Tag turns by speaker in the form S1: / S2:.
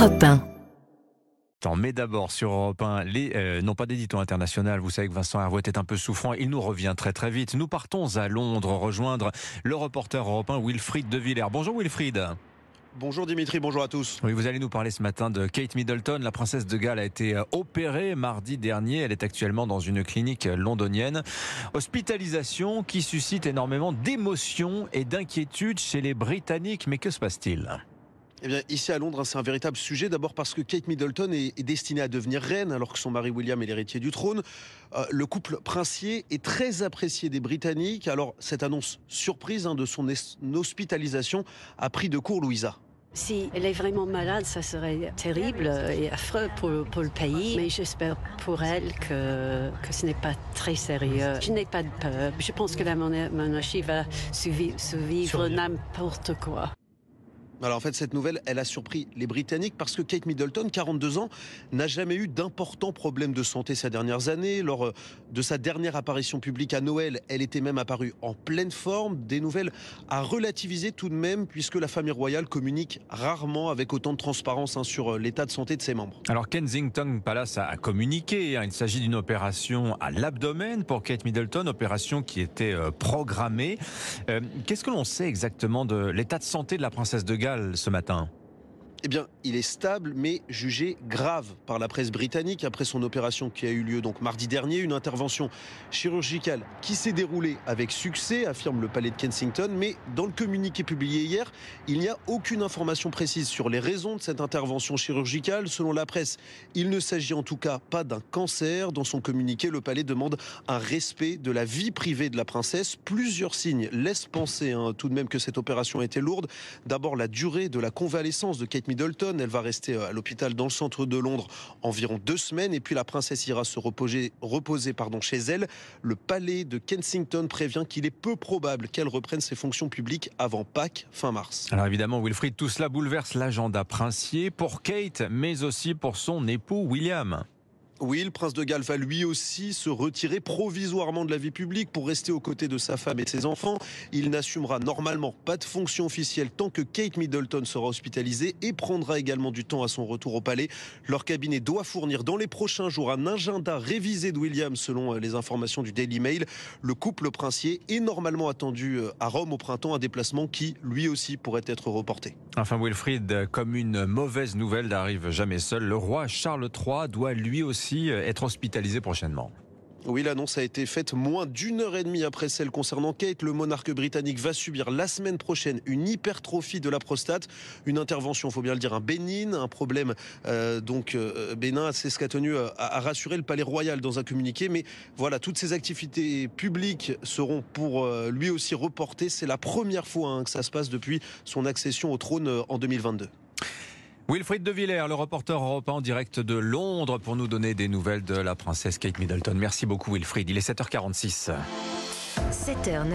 S1: Europe 1.
S2: Mais d'abord sur Europe 1, les, euh, non pas d'édito international, vous savez que Vincent Hervouet est un peu souffrant, il nous revient très très vite. Nous partons à Londres rejoindre le reporter européen Wilfried De Villers. Bonjour Wilfried.
S3: Bonjour Dimitri, bonjour à tous.
S2: Oui, vous allez nous parler ce matin de Kate Middleton. La princesse de Galles a été euh, opérée mardi dernier. Elle est actuellement dans une clinique londonienne. Hospitalisation qui suscite énormément d'émotions et d'inquiétudes chez les Britanniques. Mais que se passe-t-il?
S3: Eh bien, ici à Londres, c'est un véritable sujet. D'abord parce que Kate Middleton est, destinée à devenir reine, alors que son mari William est l'héritier du trône. Euh, le couple princier est très apprécié des Britanniques. Alors, cette annonce surprise hein, de son hospitalisation a pris de court Louisa.
S4: Si elle est vraiment malade, ça serait terrible et affreux pour, pour le pays. Mais j'espère pour elle que, que ce n'est pas très sérieux. Je n'ai pas de peur. Je pense que la monarchie va survivre n'importe quoi.
S3: Alors en fait, cette nouvelle, elle a surpris les Britanniques parce que Kate Middleton, 42 ans, n'a jamais eu d'importants problèmes de santé ces dernières années. Lors euh, de sa dernière apparition publique à Noël, elle était même apparue en pleine forme. Des nouvelles à relativiser tout de même puisque la famille royale communique rarement avec autant de transparence hein, sur euh, l'état de santé de ses membres.
S2: Alors Kensington Palace a communiqué. Hein. Il s'agit d'une opération à l'abdomen pour Kate Middleton, opération qui était euh, programmée. Qu'est-ce que l'on sait exactement de l'état de santé de la princesse de Galles? Ce matin?
S3: Eh bien, il est stable, mais jugé grave par la presse britannique après son opération qui a eu lieu donc mardi dernier. Une intervention chirurgicale qui s'est déroulée avec succès, affirme le palais de Kensington. Mais dans le communiqué publié hier, il n'y a aucune information précise sur les raisons de cette intervention chirurgicale. Selon la presse, il ne s'agit en tout cas pas d'un cancer. Dans son communiqué, le palais demande un respect de la vie privée de la princesse. Plusieurs signes laissent penser hein, tout de même que cette opération a été lourde. D'abord, la durée de la convalescence de Kate Middleton. Elle va rester euh, à l'hôpital dans le centre de Londres environ deux semaines et puis la princesse ira se reposer, reposer pardon, chez elle. Le palais de Kensington prévient qu'il est peu probable qu'elle reprenne ses fonctions publiques avant Pâques fin mars.
S2: Alors évidemment, Wilfried, tout cela bouleverse l'agenda princier pour Kate, mais aussi pour son époux William.
S3: Oui, le prince de Galles va lui aussi se retirer provisoirement de la vie publique pour rester aux côtés de sa femme et ses enfants. Il n'assumera normalement pas de fonction officielle tant que Kate Middleton sera hospitalisée et prendra également du temps à son retour au palais. Leur cabinet doit fournir dans les prochains jours un agenda révisé de William selon euh, les informations du Daily Mail. Le couple princier est normalement attendu euh, à Rome au printemps, un déplacement qui lui aussi pourrait être reporté.
S2: Enfin Wilfried, comme une mauvaise nouvelle n'arrive jamais seul, le roi Charles III doit lui aussi euh, être hospitalisé prochainement.
S3: Oui, l'annonce a été faite moins d'une heure et demie après celle concernant Kate. Le monarque britannique va subir la semaine prochaine une hypertrophie de la prostate, une intervention, faut bien le dire, un bénigne, un problème euh, donc euh, bénin. C'est ce qu'a tenu à, rassurer le Palais Royal dans un communiqué. Mais voilà, toutes ces activités publiques seront pour lui aussi reportées. C'est la première fois hein, que ça se passe depuis son accession au trône en 2022.
S2: Wilfried De Villers, le reporter européen en direct de Londres pour nous donner des nouvelles de la princesse Kate Middleton. Merci beaucoup Wilfried, il est 7h46. 7h,